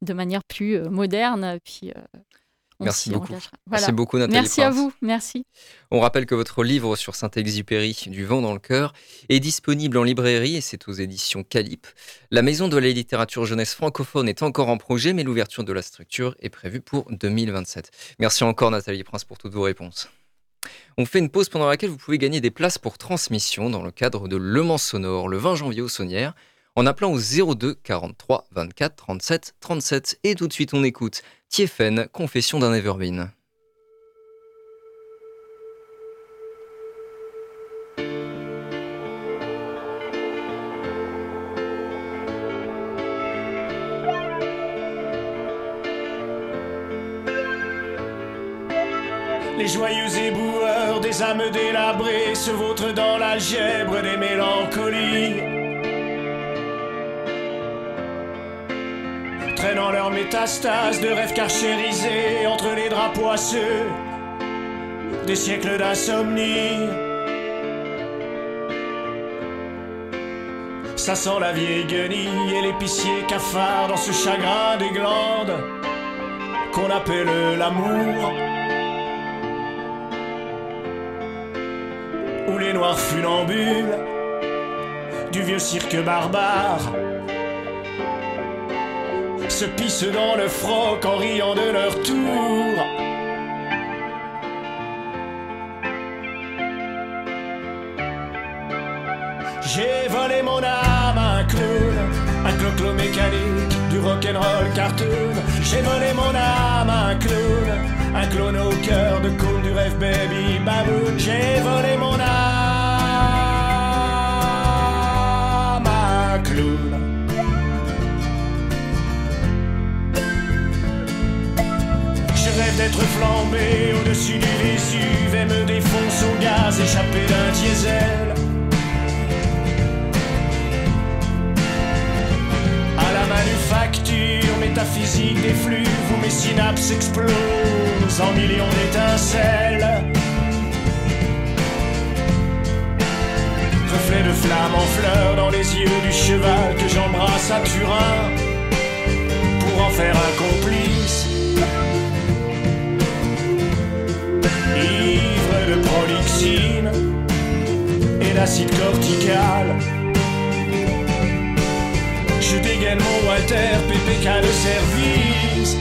de manière plus euh, moderne. Puis, euh, Merci beaucoup. Merci beaucoup, Nathalie. Merci à vous. Merci. On rappelle que votre livre sur Saint-Exupéry, Du vent dans le cœur, est disponible en librairie et c'est aux éditions Calip. La Maison de la littérature jeunesse francophone est encore en projet, mais l'ouverture de la structure est prévue pour 2027. Merci encore, Nathalie Prince, pour toutes vos réponses. On fait une pause pendant laquelle vous pouvez gagner des places pour transmission dans le cadre de Le Mans Sonore le 20 janvier au Saunière en appelant au 02 43 24 37 37. Et tout de suite, on écoute Tiefen, Confession d'un Everbeen. Les joyeux éboueurs des âmes délabrées se vautrent dans l'algèbre des mélancolies. Traînant leurs métastases de rêves carchérisés entre les draps poisseux des siècles d'insomnie. Ça sent la vieille guenille et l'épicier cafard dans ce chagrin des glandes qu'on appelle l'amour. Ou les noirs funambules du vieux cirque barbare se pissent dans le froc en riant de leur tour. J'ai volé mon âme à un clown, un cloclo mécanique, du rock'n'roll cartoon. J'ai volé mon âme à un clown, un clone au cœur de cool du rêve baby baboon. J'ai volé mon âme à un clown. D'être flambé au-dessus du Vésuve et me défonce au gaz échappé d'un diesel. À la manufacture métaphysique des flux, où mes synapses explosent en millions d'étincelles. Reflet de flamme en fleurs dans les yeux du cheval que j'embrasse à Turin pour en faire un complice. De prolixine et d'acide cortical. Je dégaine mon Walter, PPK de service.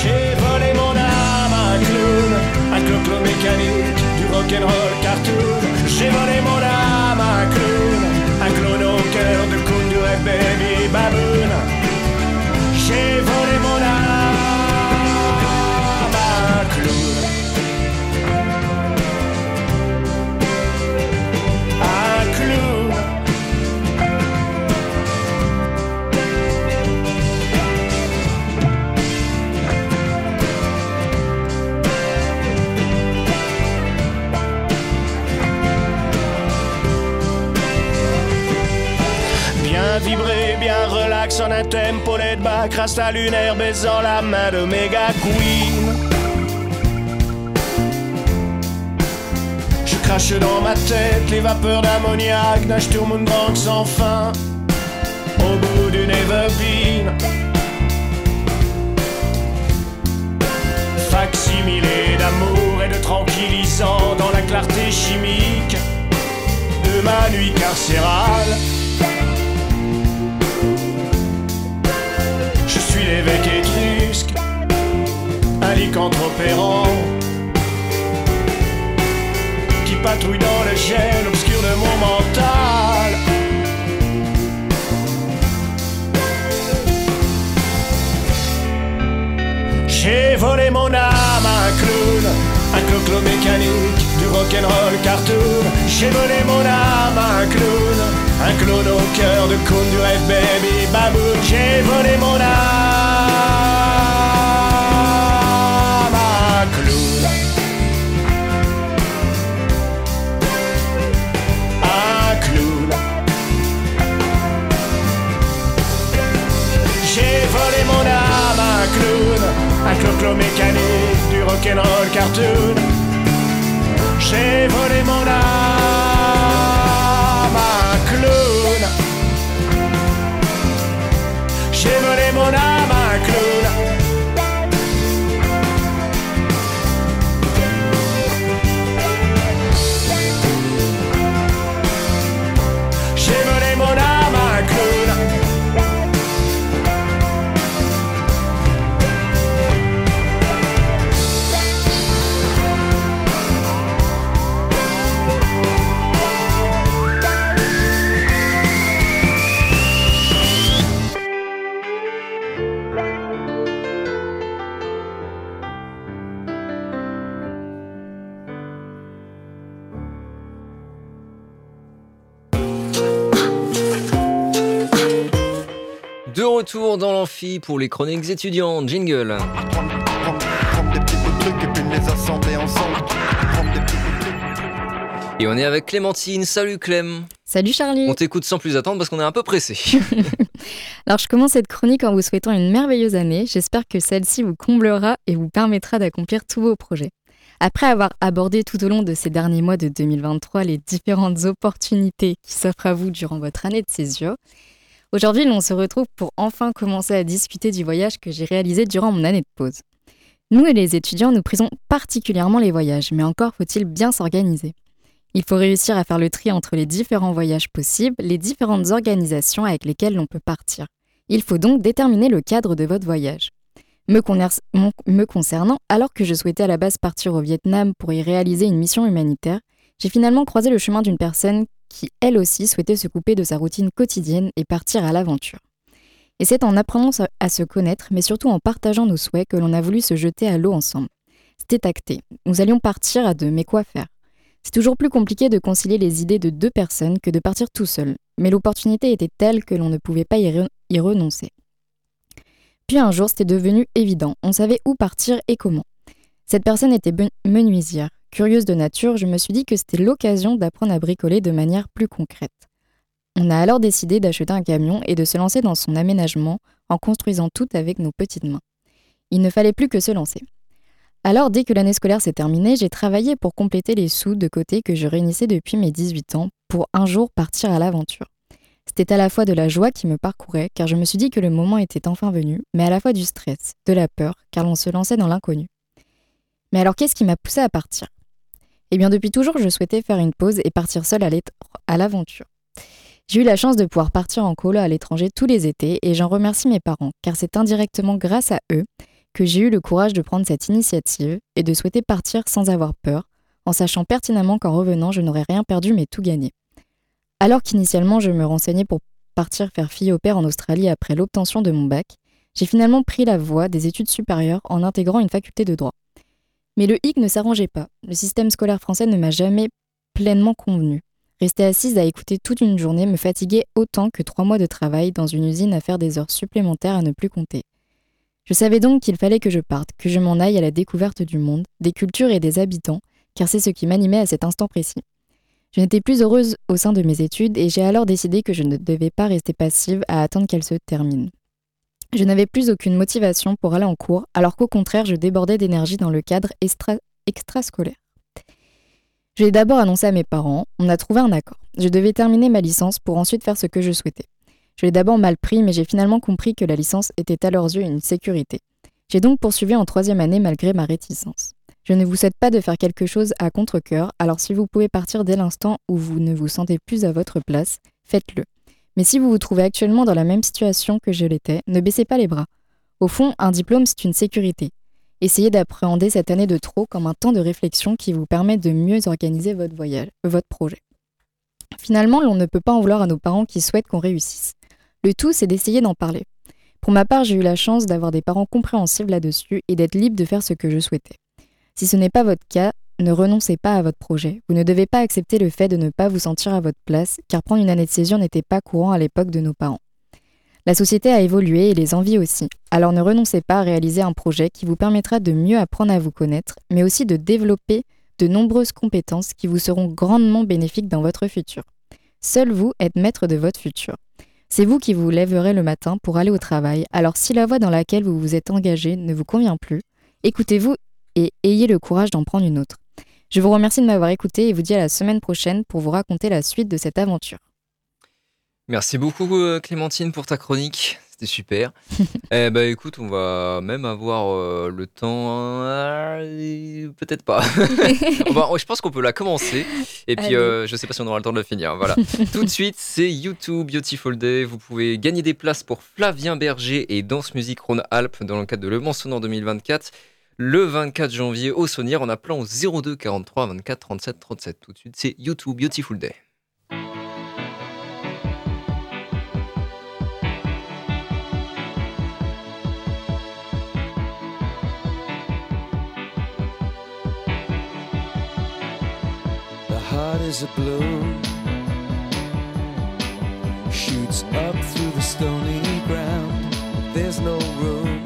J'ai volé mon âme à clown, un clown mécanique, du rock'n'roll cartoon. J'ai volé mon âme à clown, un clown au cœur de cool du baby baboon. J'ai volé mon âme. Tempo laid back, rasta lunaire baisant la main de méga queen. Je crache dans ma tête les vapeurs d'ammoniac Sturm sans fin au bout d'une Everbean. Facsimilé d'amour et de tranquillisant dans la clarté chimique de ma nuit carcérale. Lycanthrope errant qui patrouille dans le gel obscur de mon mental. J'ai volé mon âme à un clown, un cloclo mécanique, du rock'n'roll cartoon. J'ai volé mon âme à un clown, un clown au cœur de coon du rêve baby baboon. J'ai volé mon âme Mon âme à un clown, un cloclo mécanique du rock'n'roll cartoon. J'ai volé mon âme retour dans l'amphi pour les chroniques étudiantes. Jingle. Et on est avec Clémentine. Salut Clem. Salut Charlie On t'écoute sans plus attendre parce qu'on est un peu pressé. Alors je commence cette chronique en vous souhaitant une merveilleuse année. J'espère que celle-ci vous comblera et vous permettra d'accomplir tous vos projets. Après avoir abordé tout au long de ces derniers mois de 2023 les différentes opportunités qui s'offrent à vous durant votre année de césure, aujourd'hui l'on se retrouve pour enfin commencer à discuter du voyage que j'ai réalisé durant mon année de pause. Nous et les étudiants, nous prisons particulièrement les voyages, mais encore faut-il bien s'organiser. Il faut réussir à faire le tri entre les différents voyages possibles, les différentes organisations avec lesquelles l'on peut partir. Il faut donc déterminer le cadre de votre voyage. Me concernant, alors que je souhaitais à la base partir au Vietnam pour y réaliser une mission humanitaire, j'ai finalement croisé le chemin d'une personne qui, elle aussi, souhaitait se couper de sa routine quotidienne et partir à l'aventure. Et c'est en apprenant à se connaître, mais surtout en partageant nos souhaits, que l'on a voulu se jeter à l'eau ensemble. C'était acté. Nous allions partir à deux, mais quoi faire? C'est toujours plus compliqué de concilier les idées de deux personnes que de partir tout seul, mais l'opportunité était telle que l'on ne pouvait pas y, y renoncer. Puis un jour, c'était devenu évident, on savait où partir et comment. Cette personne était ben- menuisière. Curieuse de nature, je me suis dit que c'était l'occasion d'apprendre à bricoler de manière plus concrète. On a alors décidé d'acheter un camion et de se lancer dans son aménagement en construisant tout avec nos petites mains. Il ne fallait plus que se lancer. Alors, dès que l'année scolaire s'est terminée, j'ai travaillé pour compléter les sous de côté que je réunissais depuis mes 18 ans pour un jour partir à l'aventure. C'était à la fois de la joie qui me parcourait, car je me suis dit que le moment était enfin venu, mais à la fois du stress, de la peur, car l'on se lançait dans l'inconnu. Mais alors qu'est-ce qui m'a poussé à partir? Eh bien depuis toujours, je souhaitais faire une pause et partir seule à l'aventure. J'ai eu la chance de pouvoir partir en colo à l'étranger tous les étés et j'en remercie mes parents, car c'est indirectement grâce à eux que j'ai eu le courage de prendre cette initiative et de souhaiter partir sans avoir peur, en sachant pertinemment qu'en revenant, je n'aurais rien perdu mais tout gagné. Alors qu'initialement je me renseignais pour partir faire fille au père en Australie après l'obtention de mon bac, j'ai finalement pris la voie des études supérieures en intégrant une faculté de droit. Mais le hic ne s'arrangeait pas. Le système scolaire français ne m'a jamais pleinement convenu. Rester assise à écouter toute une journée me fatiguait autant que trois mois de travail dans une usine à faire des heures supplémentaires à ne plus compter. Je savais donc qu'il fallait que je parte, que je m'en aille à la découverte du monde, des cultures et des habitants, car c'est ce qui m'animait à cet instant précis. Je n'étais plus heureuse au sein de mes études et j'ai alors décidé que je ne devais pas rester passive à attendre qu'elles se terminent. Je n'avais plus aucune motivation pour aller en cours, alors qu'au contraire, je débordais d'énergie dans le cadre extrascolaire. Je l'ai d'abord annoncé à mes parents, on a trouvé un accord. Je devais terminer ma licence pour ensuite faire ce que je souhaitais. Je l'ai d'abord mal pris, mais j'ai finalement compris que la licence était à leurs yeux une sécurité. J'ai donc poursuivi en troisième année malgré ma réticence. Je ne vous souhaite pas de faire quelque chose à contre-coeur, alors si vous pouvez partir dès l'instant où vous ne vous sentez plus à votre place, faites-le. Mais si vous vous trouvez actuellement dans la même situation que je l'étais, ne baissez pas les bras. Au fond, un diplôme, c'est une sécurité. Essayez d'appréhender cette année de trop comme un temps de réflexion qui vous permet de mieux organiser votre voyage, votre projet. Finalement, l'on ne peut pas en vouloir à nos parents qui souhaitent qu'on réussisse. Le tout, c'est d'essayer d'en parler. Pour ma part, j'ai eu la chance d'avoir des parents compréhensibles là-dessus et d'être libre de faire ce que je souhaitais. Si ce n'est pas votre cas, ne renoncez pas à votre projet. Vous ne devez pas accepter le fait de ne pas vous sentir à votre place, car prendre une année de césure n'était pas courant à l'époque de nos parents. La société a évolué et les envies aussi, alors ne renoncez pas à réaliser un projet qui vous permettra de mieux apprendre à vous connaître, mais aussi de développer de nombreuses compétences qui vous seront grandement bénéfiques dans votre futur. Seul vous êtes maître de votre futur. C'est vous qui vous lèverez le matin pour aller au travail, alors si la voie dans laquelle vous vous êtes engagé ne vous convient plus, écoutez-vous et ayez le courage d'en prendre une autre. Je vous remercie de m'avoir écouté et vous dis à la semaine prochaine pour vous raconter la suite de cette aventure. Merci beaucoup euh, Clémentine pour ta chronique, c'était super. eh ben écoute, on va même avoir euh, le temps, euh, peut-être pas. je pense qu'on peut la commencer et puis je sais pas si on aura le temps de la finir. Voilà. Tout de suite, c'est YouTube Beautiful Day. Vous pouvez gagner des places pour Flavien Berger et Danse Musique Rhône-Alpes dans le cadre de Le Mans Sonore 2024 le 24 janvier au Saunière en appelant au 02 43 24 37 37. Tout de suite, c'est YouTube Beautiful Day. Heart is a balloon shoots up through the stony ground. There's no room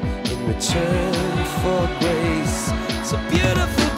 return for grace. It's a beautiful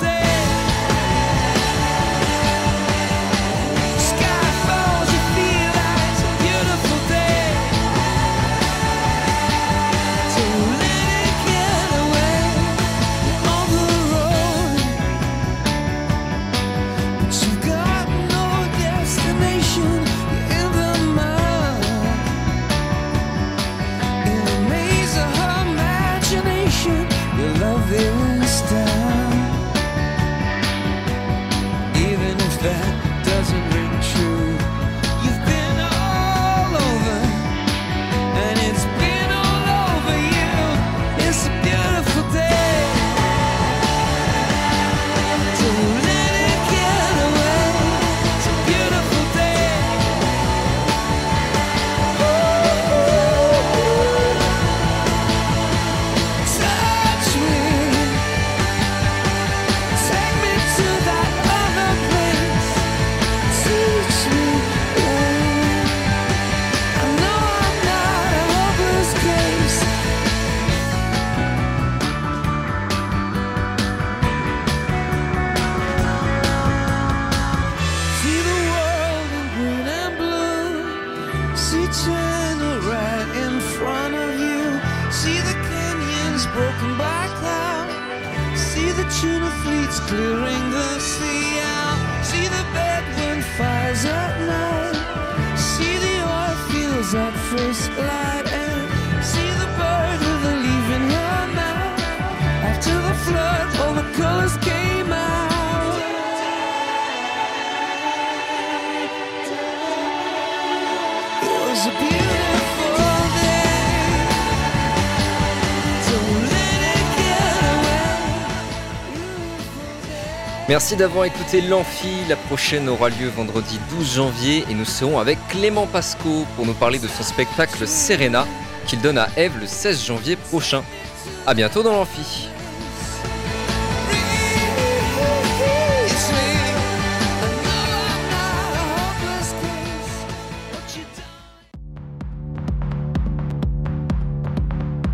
Merci d'avoir écouté l'Amphi. La prochaine aura lieu vendredi 12 janvier et nous serons avec Clément Pasco pour nous parler de son spectacle Serena qu'il donne à Eve le 16 janvier prochain. A bientôt dans l'Amphi.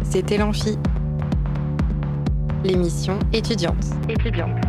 C'était l'Amphi, l'émission étudiante. étudiante.